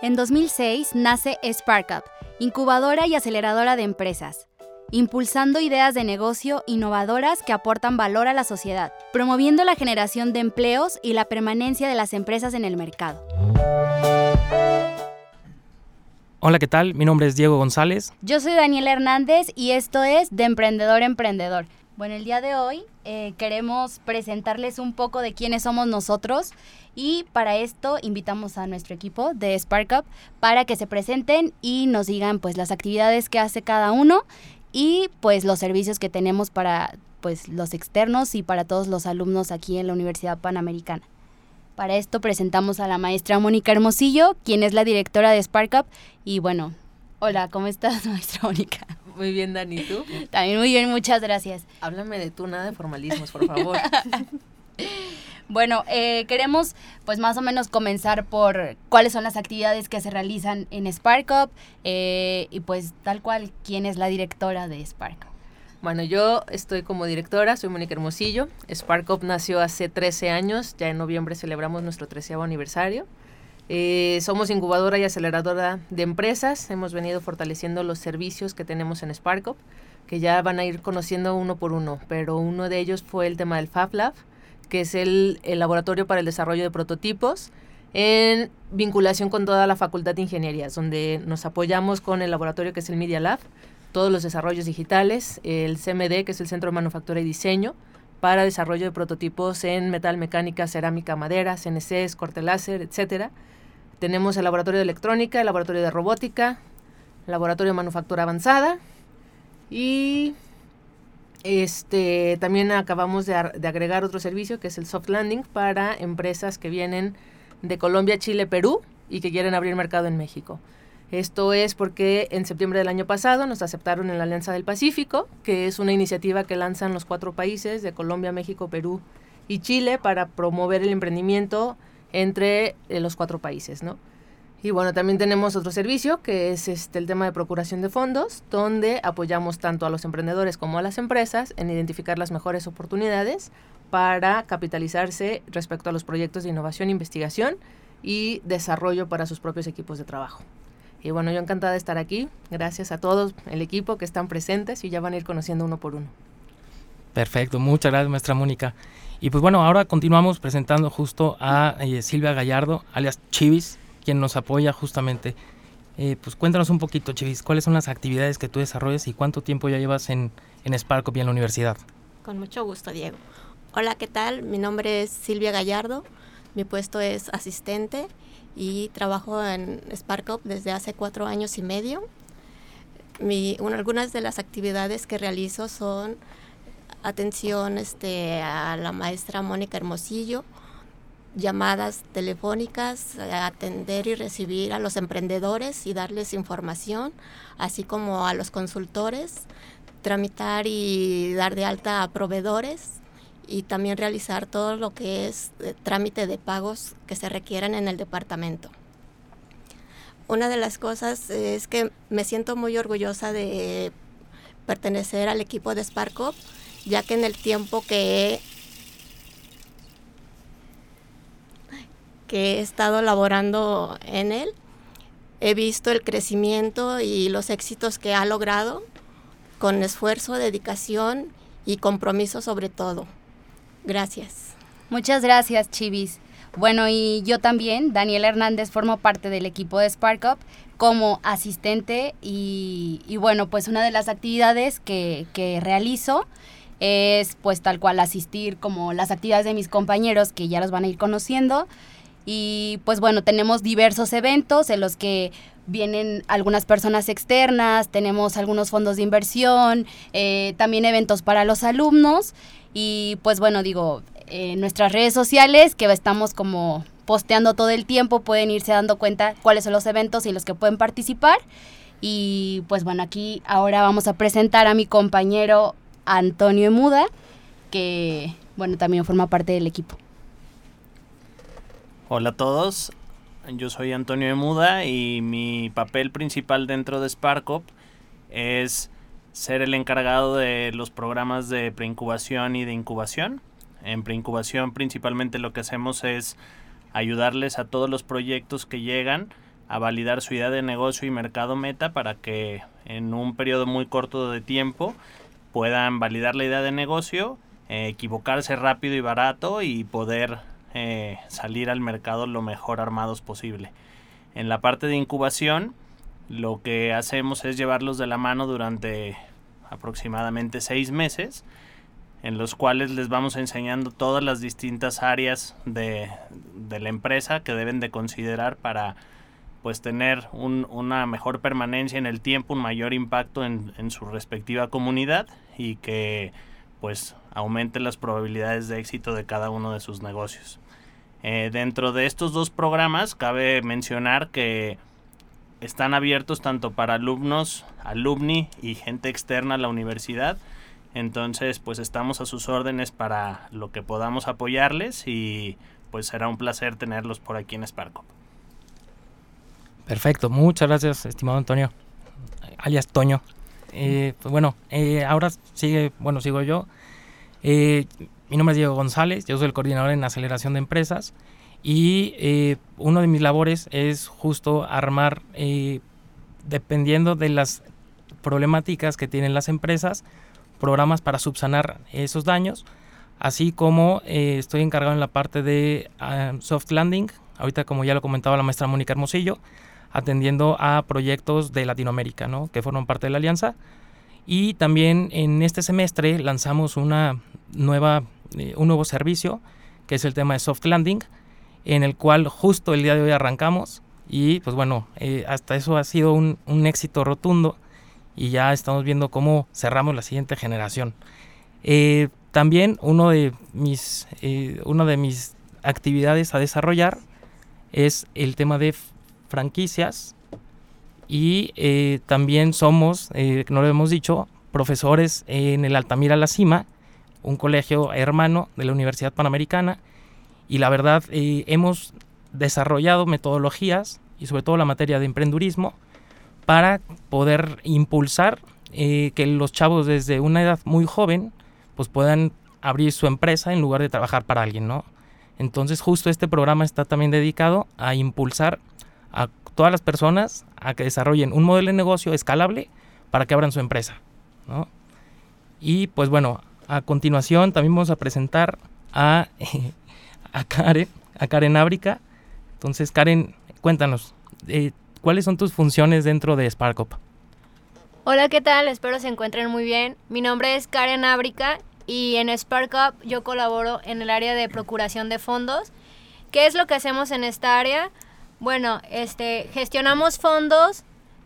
En 2006 nace SparkUp, incubadora y aceleradora de empresas, impulsando ideas de negocio innovadoras que aportan valor a la sociedad, promoviendo la generación de empleos y la permanencia de las empresas en el mercado. Hola, ¿qué tal? Mi nombre es Diego González. Yo soy Daniela Hernández y esto es De Emprendedor a Emprendedor. Bueno, el día de hoy eh, queremos presentarles un poco de quiénes somos nosotros y para esto invitamos a nuestro equipo de SparkUp para que se presenten y nos digan pues las actividades que hace cada uno y pues los servicios que tenemos para pues los externos y para todos los alumnos aquí en la Universidad Panamericana. Para esto presentamos a la maestra Mónica Hermosillo, quien es la directora de SparkUp. Y bueno, hola, ¿cómo estás, maestra Mónica? Muy bien, Dani, ¿tú? También muy bien, muchas gracias. Háblame de tú, nada de formalismos, por favor. bueno, eh, queremos pues más o menos comenzar por cuáles son las actividades que se realizan en SparkUp eh, y pues tal cual, quién es la directora de SparkUp. Bueno, yo estoy como directora, soy Mónica Hermosillo. SparkUp nació hace 13 años, ya en noviembre celebramos nuestro 13 aniversario. Eh, somos incubadora y aceleradora de empresas, hemos venido fortaleciendo los servicios que tenemos en SparkUp, que ya van a ir conociendo uno por uno, pero uno de ellos fue el tema del Fab Lab, que es el, el laboratorio para el desarrollo de prototipos en vinculación con toda la Facultad de Ingenierías, donde nos apoyamos con el laboratorio que es el Media Lab, todos los desarrollos digitales, el CMD, que es el Centro de Manufactura y Diseño, para desarrollo de prototipos en metal, mecánica, cerámica, madera, CNCs, corte láser, etcétera. Tenemos el laboratorio de electrónica, el laboratorio de robótica, el laboratorio de manufactura avanzada y este también acabamos de, de agregar otro servicio que es el soft landing para empresas que vienen de Colombia, Chile, Perú y que quieren abrir mercado en México. Esto es porque en septiembre del año pasado nos aceptaron en la Alianza del Pacífico, que es una iniciativa que lanzan los cuatro países de Colombia, México, Perú y Chile para promover el emprendimiento entre eh, los cuatro países, ¿no? Y bueno, también tenemos otro servicio que es este, el tema de procuración de fondos, donde apoyamos tanto a los emprendedores como a las empresas en identificar las mejores oportunidades para capitalizarse respecto a los proyectos de innovación, investigación y desarrollo para sus propios equipos de trabajo. Y bueno, yo encantada de estar aquí. Gracias a todos el equipo que están presentes y ya van a ir conociendo uno por uno. Perfecto, muchas gracias, maestra Mónica. Y pues bueno, ahora continuamos presentando justo a eh, Silvia Gallardo, alias Chivis, quien nos apoya justamente. Eh, pues cuéntanos un poquito, Chivis, ¿cuáles son las actividades que tú desarrollas y cuánto tiempo ya llevas en, en Sparkop y en la universidad? Con mucho gusto, Diego. Hola, ¿qué tal? Mi nombre es Silvia Gallardo, mi puesto es asistente y trabajo en SparkUp desde hace cuatro años y medio. Mi, una, algunas de las actividades que realizo son atención este, a la maestra Mónica Hermosillo, llamadas telefónicas, atender y recibir a los emprendedores y darles información, así como a los consultores, tramitar y dar de alta a proveedores y también realizar todo lo que es eh, trámite de pagos que se requieran en el departamento. Una de las cosas es que me siento muy orgullosa de pertenecer al equipo de SparkUp, ya que en el tiempo que he, que he estado laborando en él, he visto el crecimiento y los éxitos que ha logrado con esfuerzo, dedicación y compromiso sobre todo. Gracias. Muchas gracias, Chivis. Bueno, y yo también, Daniel Hernández, formo parte del equipo de SparkUp como asistente y, bueno, pues una de las actividades que, que, realizo es pues tal cual asistir como las actividades de mis compañeros que ya los van a ir conociendo y pues bueno, tenemos diversos eventos en los que vienen algunas personas externas, tenemos algunos fondos de inversión, eh, también eventos para los alumnos y pues bueno, digo, en nuestras redes sociales que estamos como posteando todo el tiempo, pueden irse dando cuenta cuáles son los eventos y los que pueden participar. Y pues bueno, aquí ahora vamos a presentar a mi compañero Antonio Muda, que bueno, también forma parte del equipo. Hola a todos, yo soy Antonio Muda y mi papel principal dentro de SparkUp es ser el encargado de los programas de preincubación y de incubación. En preincubación principalmente lo que hacemos es ayudarles a todos los proyectos que llegan a validar su idea de negocio y mercado meta para que en un periodo muy corto de tiempo puedan validar la idea de negocio, eh, equivocarse rápido y barato y poder eh, salir al mercado lo mejor armados posible. En la parte de incubación, lo que hacemos es llevarlos de la mano durante aproximadamente seis meses en los cuales les vamos enseñando todas las distintas áreas de, la empresa que deben de considerar para pues tener una mejor permanencia en el tiempo, un mayor impacto en, su respectiva comunidad y que pues aumente las probabilidades de éxito de cada uno de sus negocios. Eh, dentro de estos dos programas cabe mencionar que están abiertos tanto para alumnos, alumni y gente externa a la universidad entonces, pues estamos a sus órdenes para lo que podamos apoyarles y pues será un placer tenerlos por aquí en Sparco. Perfecto, muchas gracias, estimado Antonio, alias Toño. Eh, pues bueno, eh, ahora sigue, bueno, sigo yo. Eh, mi nombre es Diego González, yo soy el coordinador en aceleración de empresas y uno de mis labores es justo armar, dependiendo de las problemáticas que tienen las empresas, programas para subsanar esos daños, así como eh, estoy encargado en la parte de ah, soft landing, ahorita como ya lo comentaba la maestra Mónica Hermosillo, atendiendo a proyectos de Latinoamérica, ¿no? que forman parte de la alianza. Y también en este semestre lanzamos una nueva, eh, un nuevo servicio, que es el tema de soft landing, en el cual justo el día de hoy arrancamos. Y pues bueno, eh, hasta eso ha sido un, un éxito rotundo y ya estamos viendo cómo cerramos la siguiente generación. Eh, también uno de mis, eh, una de mis actividades a desarrollar es el tema de franquicias y eh, también somos, no lo hemos dicho, profesores en el Altamira La Cima, un colegio hermano de la Universidad Panamericana y la verdad hemos desarrollado metodologías y sobre todo la materia de emprendurismo para poder impulsar eh, que los chavos desde una edad muy joven pues puedan abrir su empresa en lugar de trabajar para alguien, ¿no? Entonces justo este programa está también dedicado a impulsar a todas las personas a que desarrollen un modelo de negocio escalable para que abran su empresa, ¿no? Y pues bueno, a continuación también vamos a presentar a, a Karen, a Karen Ábrica. Entonces Karen, cuéntanos, eh, ¿Cuáles son tus funciones dentro de SparkUp? Hola, ¿qué tal? Espero se encuentren muy bien. Mi nombre es Karen Ábrica y en SparkUp yo colaboro en el área de procuración de fondos. ¿Qué es lo que hacemos en esta área? Bueno, este, gestionamos fondos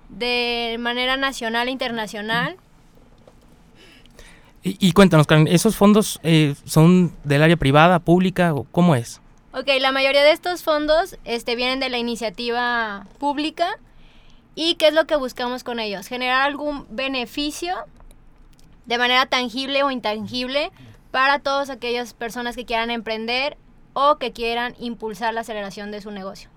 de manera nacional e internacional. Y, cuéntanos, Karen, ¿esos fondos eh, son del área privada, pública o cómo es? Ok, la mayoría de estos fondos este, vienen de la iniciativa pública. ¿Y qué es lo que buscamos con ellos? Generar algún beneficio de manera tangible o intangible para todas aquellas personas que quieran emprender o que quieran impulsar la aceleración de su negocio.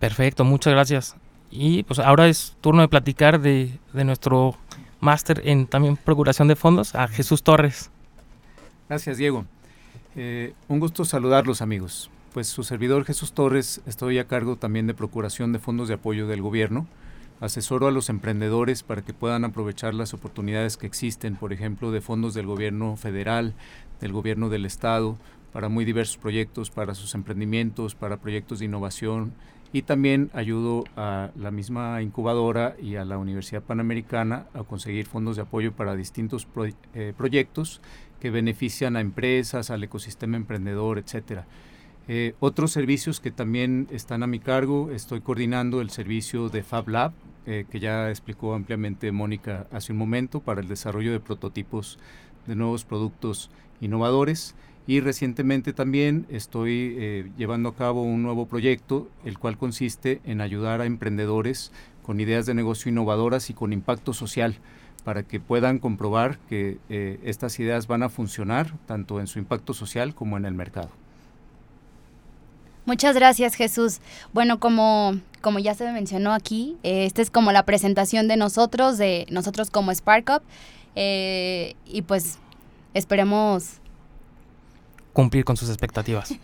Perfecto, muchas gracias. Y pues ahora es turno de platicar de, nuestro máster en también procuración de fondos, a Jesús Torres. Gracias, Diego. Eh, un gusto saludarlos amigos. Pues su servidor Jesús Torres, estoy a cargo también de procuración de fondos de apoyo del gobierno. Asesoro a los emprendedores para que puedan aprovechar las oportunidades que existen, por ejemplo, de fondos del gobierno federal, del gobierno del estado, para muy diversos proyectos, para sus emprendimientos, para proyectos de innovación y también ayudo a la misma incubadora y a la Universidad Panamericana a conseguir fondos de apoyo para distintos eh, proyectos que benefician a empresas, al ecosistema emprendedor, etcétera. Eh, otros servicios que también están a mi cargo, estoy coordinando el servicio de Fab Lab, eh, que ya explicó ampliamente Mónica hace un momento, para el desarrollo de prototipos de nuevos productos innovadores. Y recientemente también estoy eh, llevando a cabo un nuevo proyecto, el cual consiste en ayudar a emprendedores con ideas de negocio innovadoras y con impacto social para que puedan comprobar que eh, estas ideas van a funcionar tanto en su impacto social como en el mercado. Muchas gracias Jesús. Bueno, como, como ya se mencionó aquí, eh, esta es como la presentación de nosotros, de nosotros como SparkUp, eh, y pues esperemos cumplir con sus expectativas.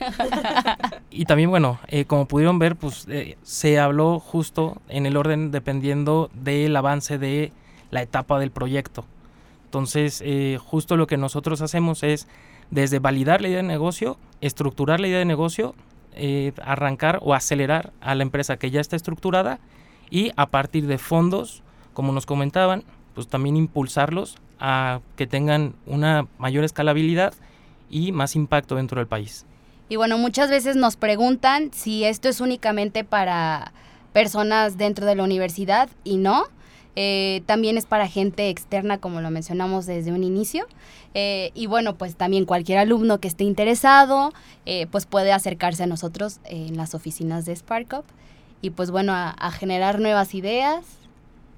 y también, bueno, eh, como pudieron ver, pues se habló justo en el orden dependiendo del avance de la etapa del proyecto. Entonces, justo lo que nosotros hacemos es desde validar la idea de negocio, estructurar la idea de negocio, eh, arrancar o acelerar a la empresa que ya está estructurada y a partir de fondos, como nos comentaban, pues también impulsarlos a que tengan una mayor escalabilidad y más impacto dentro del país. Y bueno, muchas veces nos preguntan si esto es únicamente para personas dentro de la universidad y no. Eh, también es para gente externa, como lo mencionamos desde un inicio. Eh, y bueno, pues también cualquier alumno que esté interesado, eh, pues puede acercarse a nosotros en las oficinas de SparkUp y pues bueno, a, generar nuevas ideas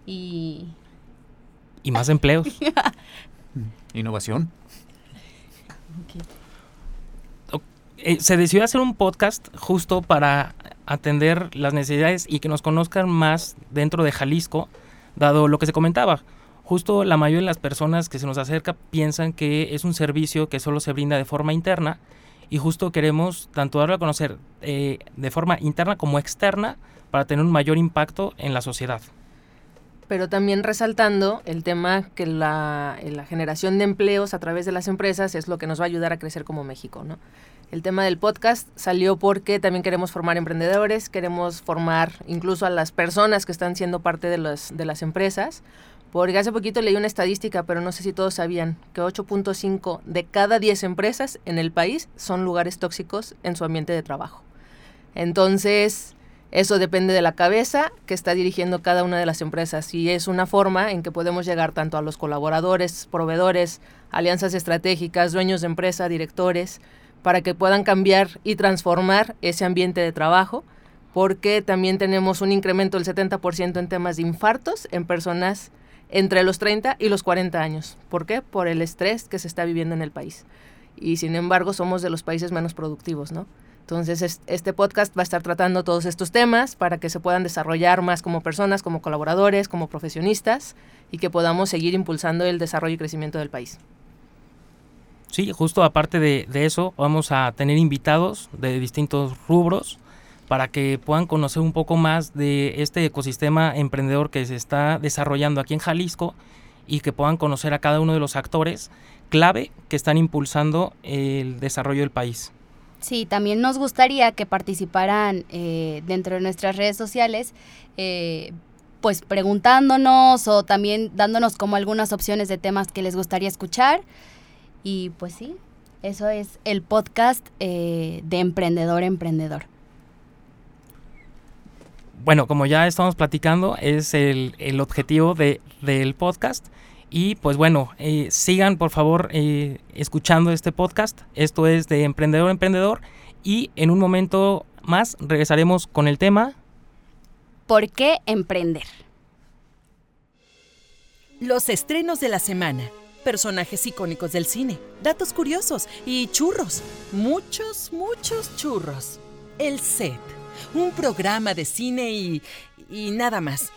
y... Y más empleos. Innovación. Se decidió hacer un podcast justo para atender las necesidades y que nos conozcan más dentro de Jalisco dado lo que se comentaba. Justo la mayoría de las personas que se nos acerca piensan que es un servicio que solo se brinda de forma interna y justo queremos tanto darlo a conocer eh, de forma interna como externa para tener un mayor impacto en la sociedad. Pero también resaltando el tema que la, la generación de empleos a través de las empresas es lo que nos va a ayudar a crecer como México, ¿no? El tema del podcast salió porque también queremos formar emprendedores, queremos formar incluso a las personas que están siendo parte de, de las empresas, porque hace poquito leí una estadística, pero no sé si todos sabían, que 8.5 de cada 10 empresas en el país son lugares tóxicos en su ambiente de trabajo. Entonces, eso depende de la cabeza que está dirigiendo cada una de las empresas y es una forma en que podemos llegar tanto a los colaboradores, proveedores, alianzas estratégicas, dueños de empresa, directores, para que puedan cambiar y transformar ese ambiente de trabajo, porque también tenemos un incremento del 70% en temas de infartos en personas entre los 30 y los 40 años. ¿Por qué? Por el estrés que se está viviendo en el país. Y sin embargo somos de los países menos productivos, ¿no? Entonces este podcast va a estar tratando todos estos temas para que se puedan desarrollar más como personas, como colaboradores, como profesionistas y que podamos seguir impulsando el desarrollo y crecimiento del país. Sí, justo aparte de, eso, vamos a tener invitados de distintos rubros para que puedan conocer un poco más de este ecosistema emprendedor que se está desarrollando aquí en Jalisco y que puedan conocer a cada uno de los actores clave que están impulsando el desarrollo del país. Sí, también nos gustaría que participaran eh, dentro de nuestras redes sociales, eh, pues preguntándonos o también dándonos como algunas opciones de temas que les gustaría escuchar. Y pues sí, eso es el podcast eh, de Emprendedor Emprendedor. Bueno, como ya estamos platicando, es el, objetivo de, del podcast. Y pues bueno, eh, sigan por favor eh, escuchando este podcast. Esto es de Emprendedor Emprendedor. Y en un momento más regresaremos con el tema. ¿Por qué emprender? Los estrenos de la semana personajes icónicos del cine, datos curiosos y churros. Muchos, muchos churros. El set, un programa de cine y, y nada más.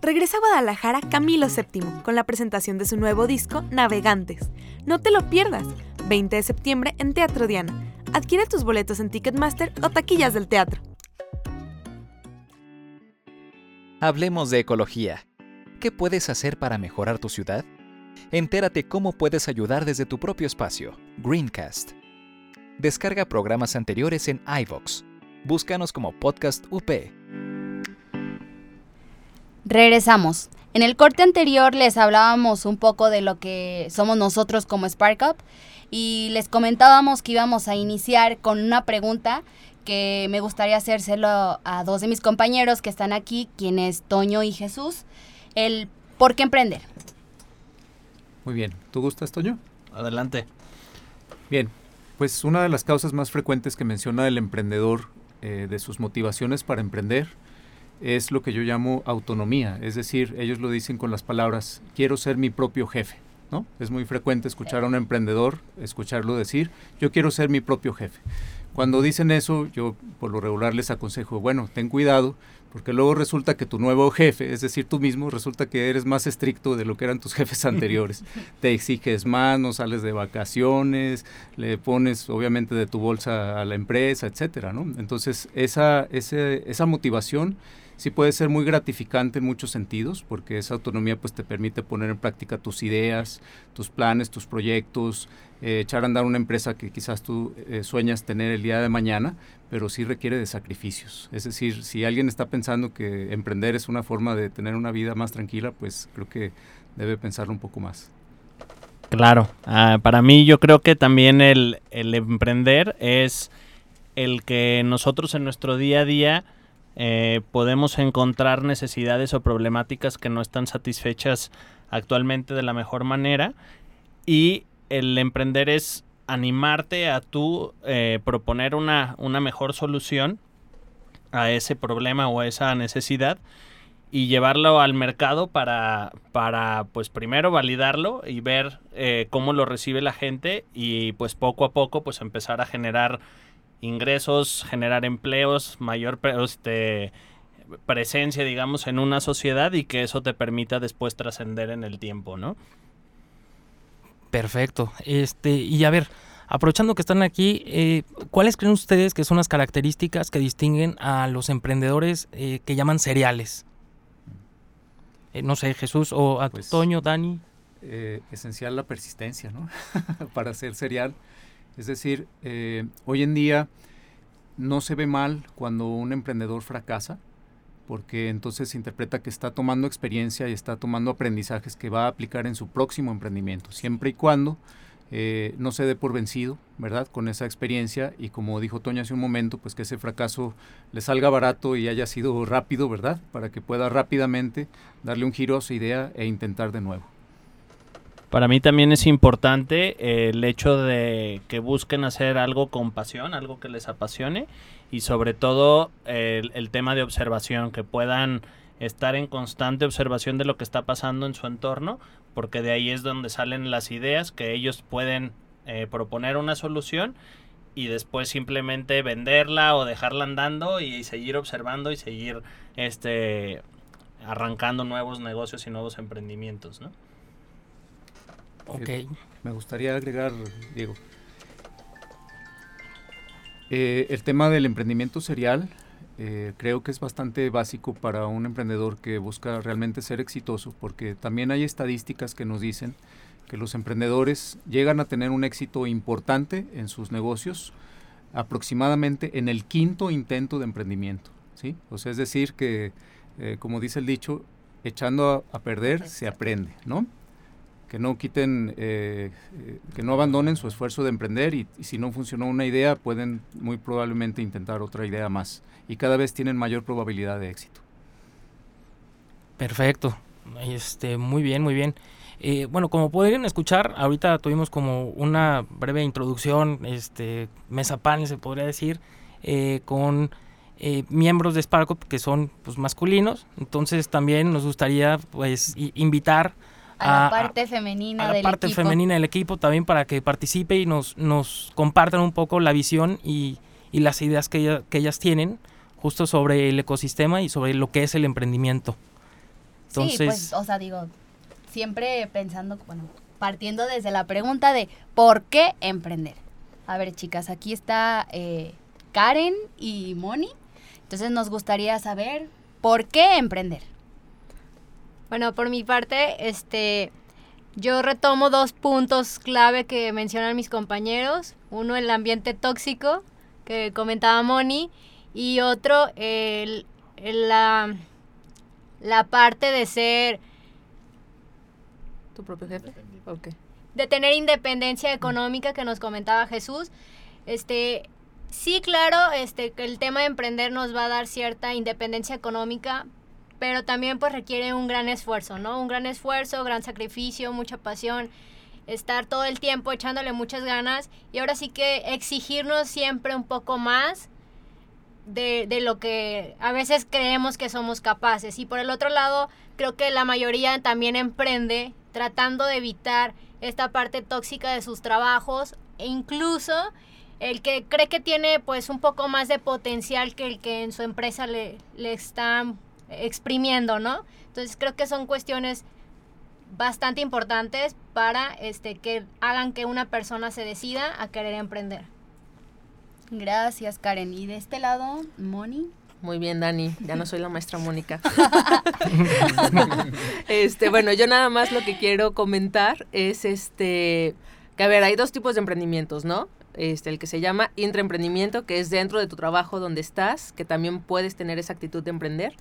Regresa a Guadalajara Camilo VII con la presentación de su nuevo disco Navegantes. No te lo pierdas, 20 de septiembre en Teatro Diana. Adquiere tus boletos en Ticketmaster o taquillas del teatro. Hablemos de ecología. ¿Qué puedes hacer para mejorar tu ciudad? Entérate cómo puedes ayudar desde tu propio espacio. Greencast. Descarga programas anteriores en iVox. Búscanos como Podcast UP. Regresamos. En el corte anterior les hablábamos un poco de lo que somos nosotros como SparkUp y les comentábamos que íbamos a iniciar con una pregunta que me gustaría hacérselo a dos de mis compañeros que están aquí, quienes Toño y Jesús el por qué emprender. Muy bien. ¿Tú gustas, Toño? Adelante. Bien, pues una de las causas más frecuentes que menciona el emprendedor eh, de sus motivaciones para emprender es lo que yo llamo autonomía, es decir, ellos lo dicen con las palabras, quiero ser mi propio jefe. ¿no? Es muy frecuente escuchar a un emprendedor, escucharlo decir, yo quiero ser mi propio jefe. Cuando dicen eso, yo por lo regular les aconsejo, bueno, ten cuidado, porque luego resulta que tu nuevo jefe, es decir, tú mismo, resulta que eres más estricto de lo que eran tus jefes anteriores. Te exiges más, no sales de vacaciones, le pones obviamente de tu bolsa a la empresa, etcétera, ¿no? Entonces, esa, esa motivación sí puede ser muy gratificante en muchos sentidos, porque esa autonomía pues te permite poner en práctica tus ideas, tus planes, tus proyectos, eh, echar a andar una empresa que quizás tú eh, sueñas tener el día de mañana, pero sí requiere de sacrificios. Es decir, si alguien está pensando que emprender es una forma de tener una vida más tranquila, pues creo que debe pensarlo un poco más. Claro, ah, para mí yo creo que también el, el emprender es el que nosotros en nuestro día a día eh, podemos encontrar necesidades o problemáticas que no están satisfechas actualmente de la mejor manera. Y el emprender es animarte a tú eh, proponer una, una mejor solución a ese problema o a esa necesidad y llevarlo al mercado para, para pues primero validarlo y ver eh, cómo lo recibe la gente y pues poco a poco pues empezar a generar ingresos, generar empleos, mayor este, presencia, digamos, en una sociedad y que eso te permita después trascender en el tiempo, ¿no? Perfecto. Este, y a ver, aprovechando que están aquí, eh, ¿cuáles creen ustedes que son las características que distinguen a los emprendedores eh, que llaman seriales? Eh, no sé, Jesús o Antonio, pues, Dani. esencial la persistencia, ¿no? Para ser serial es decir, eh, hoy en día no se ve mal cuando un emprendedor fracasa, porque entonces se interpreta que está tomando experiencia y está tomando aprendizajes que va a aplicar en su próximo emprendimiento, siempre y cuando eh, no se dé por vencido, ¿verdad? Con esa experiencia y como dijo Toño hace un momento, pues que ese fracaso le salga barato y haya sido rápido, ¿verdad? Para que pueda rápidamente darle un giro a su idea e intentar de nuevo. Para mí también es importante eh, el hecho de que busquen hacer algo con pasión, algo que les apasione y sobre todo el, tema de observación, que puedan estar en constante observación de lo que está pasando en su entorno, porque de ahí es donde salen las ideas que ellos pueden eh, proponer una solución y después simplemente venderla o dejarla andando y seguir observando y seguir este arrancando nuevos negocios y nuevos emprendimientos, ¿no? Ok. me gustaría agregar, Diego. Eh, el tema del emprendimiento serial eh, creo que es bastante básico para un emprendedor que busca realmente ser exitoso, porque también hay estadísticas que nos dicen que los emprendedores llegan a tener un éxito importante en sus negocios aproximadamente en el quinto intento de emprendimiento. ¿sí? O sea, es decir, que, eh, como dice el dicho, echando a, a perder se aprende, ¿no? Que no quiten, eh, eh, que no abandonen su esfuerzo de emprender y, si no funcionó una idea pueden muy probablemente intentar otra idea más y cada vez tienen mayor probabilidad de éxito. Perfecto, este, muy bien, muy bien. Eh, bueno, como pueden escuchar, ahorita tuvimos como una breve introducción, este, mesa panel se podría decir, con miembros de Sparkup que son pues, masculinos, entonces también nos gustaría pues invitar a, la parte femenina a la parte femenina del equipo también para que participe y nos, nos compartan un poco la visión y, y las ideas que, que, ellas tienen justo sobre el ecosistema y sobre lo que es el emprendimiento. Entonces, sí, pues, o sea, digo, siempre pensando, bueno, partiendo desde la pregunta de ¿por qué emprender? A ver, chicas, aquí está eh, Karen y Moni. Entonces nos gustaría saber por qué emprender. Bueno, por mi parte, este, yo retomo dos puntos clave que mencionan mis compañeros. Uno, el ambiente tóxico, que comentaba Moni, y otro, el, la, la parte de ser... ¿Tu propio jefe? Okay. De tener independencia económica que nos comentaba Jesús. Este, sí, claro, este, que el tema de emprender nos va a dar cierta independencia económica, pero también pues requiere un gran esfuerzo, ¿no? Un gran esfuerzo, gran sacrificio, mucha pasión, estar todo el tiempo echándole muchas ganas y ahora sí que exigirnos siempre un poco más de, de, lo que a veces creemos que somos capaces. Y por el otro lado, creo que la mayoría también emprende tratando de evitar esta parte tóxica de sus trabajos e incluso el que cree que tiene pues un poco más de potencial que el que en su empresa le, le están exprimiendo, ¿no? Entonces creo que son cuestiones bastante importantes para este que hagan que una persona se decida a querer emprender. Gracias, Karen. ¿Y de este lado, Moni? Muy bien, Dani. Ya no soy la maestra Mónica. este, bueno, yo nada más lo que quiero comentar es este que a ver, hay dos tipos de emprendimientos, ¿no? Este, el que se llama intraemprendimiento, que es dentro de tu trabajo donde estás, que también puedes tener esa actitud de emprender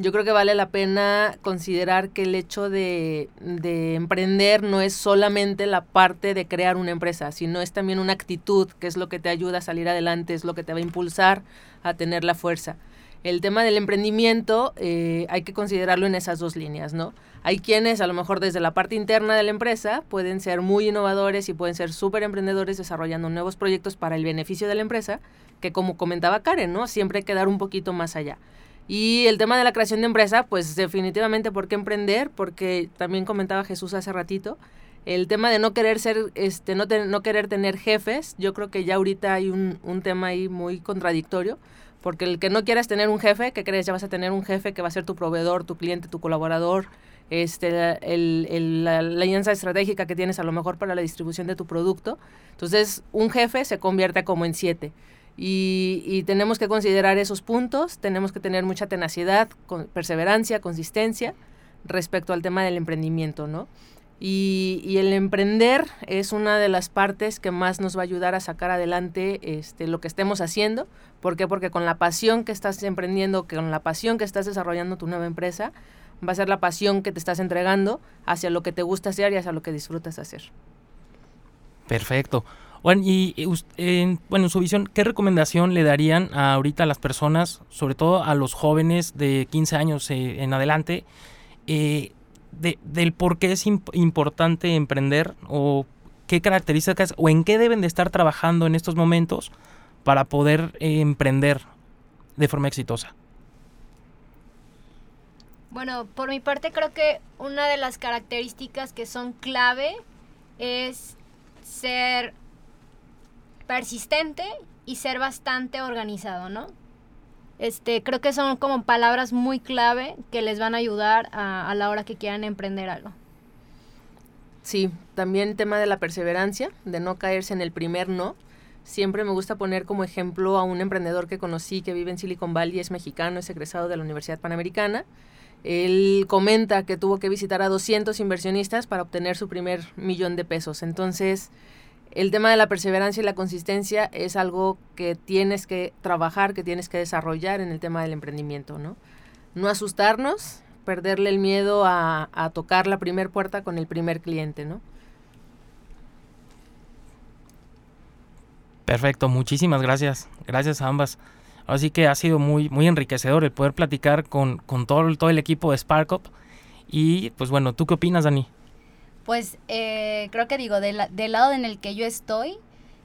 yo creo que vale la pena considerar que el hecho de, de, emprender no es solamente la parte de crear una empresa, sino es también una actitud, que es lo que te ayuda a salir adelante, es lo que te va a impulsar a tener la fuerza. El tema del emprendimiento eh, hay que considerarlo en esas dos líneas, ¿no? Hay quienes a lo mejor desde la parte interna de la empresa pueden ser muy innovadores y pueden ser súper emprendedores desarrollando nuevos proyectos para el beneficio de la empresa, que como comentaba Karen, ¿no? Siempre hay que dar un poquito más allá. Y el tema de la creación de empresa, pues definitivamente, ¿por qué emprender? Porque también comentaba Jesús hace ratito, el tema de no querer ser, este, no, no querer tener jefes, yo creo que ya ahorita hay un, un, tema ahí muy contradictorio, porque el que no quieras tener un jefe, ¿qué crees? Ya vas a tener un jefe que va a ser tu proveedor, tu cliente, tu colaborador, este, el, el, la, la, alianza estratégica que tienes a lo mejor para la distribución de tu producto. Entonces, un jefe se convierte como en siete. Y, tenemos que considerar esos puntos, tenemos que tener mucha tenacidad, perseverancia, consistencia respecto al tema del emprendimiento, ¿no? Y, el emprender es una de las partes que más nos va a ayudar a sacar adelante este, lo que estemos haciendo. ¿Por qué? Porque con la pasión que estás emprendiendo, con la pasión que estás desarrollando tu nueva empresa, va a ser la pasión que te estás entregando hacia lo que te gusta hacer y hacia lo que disfrutas hacer. Perfecto. Bueno, y bueno, en su visión, ¿qué recomendación le darían ahorita a las personas, sobre todo a los jóvenes de 15 años eh, en adelante, eh, de, del por qué es importante emprender o qué características o en qué deben de estar trabajando en estos momentos para poder eh, emprender de forma exitosa? Bueno, por mi parte creo que una de las características que son clave es ser persistente y ser bastante organizado, ¿no? Este, creo que son como palabras muy clave que les van a ayudar a, a la hora que quieran emprender algo. Sí, también el tema de la perseverancia, de no caerse en el primer no. Siempre me gusta poner como ejemplo a un emprendedor que conocí que vive en Silicon Valley, es mexicano, es egresado de la Universidad Panamericana. Él comenta que tuvo que visitar a 200 inversionistas para obtener su primer millón de pesos. Entonces, el tema de la perseverancia y la consistencia es algo que tienes que trabajar, que tienes que desarrollar en el tema del emprendimiento, ¿no? No asustarnos, perderle el miedo a, tocar la primera puerta con el primer cliente, ¿no? Perfecto, muchísimas gracias. Gracias a ambas. Así que ha sido muy, muy enriquecedor el poder platicar con, con todo, todo el equipo de SparkUp. Y pues bueno, ¿tú qué opinas, Dani? Pues eh, creo que digo, del lado en el que yo estoy,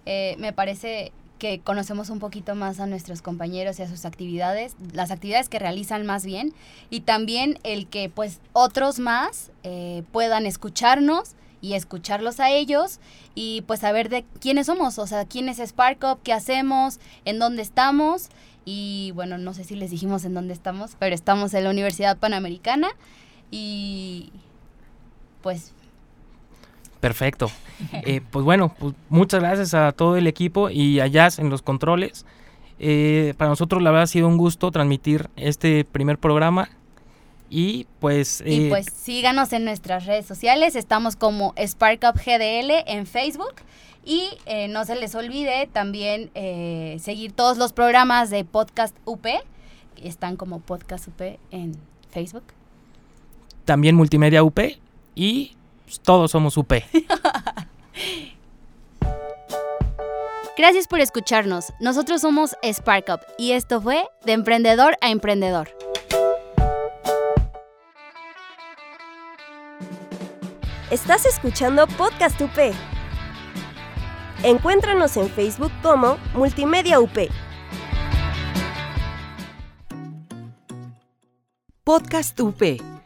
eh, me parece que conocemos un poquito más a nuestros compañeros y a sus actividades, las actividades que realizan más bien, y también el que pues otros más eh, puedan escucharnos y escucharlos a ellos y pues saber de quiénes somos, o sea, quién es SparkUp, qué hacemos, en dónde estamos y bueno, no sé si les dijimos en dónde estamos, pero estamos en la Universidad Panamericana y pues Perfecto. Eh, pues bueno, pues muchas gracias a todo el equipo y a Jazz en los controles. Eh, para nosotros la verdad ha sido un gusto transmitir este primer programa. Y pues... y eh, pues síganos en nuestras redes sociales. Estamos como SparkUpGDL en Facebook. Y no se les olvide también seguir todos los programas de Podcast UP. Están como Podcast UP en Facebook. También Multimedia UP. Y pues, todos somos UP. Gracias por escucharnos. Nosotros somos SparkUp y esto fue De Emprendedor a Emprendedor. Estás escuchando Podcast UP. Encuéntranos en Facebook como Multimedia UP. Podcast UP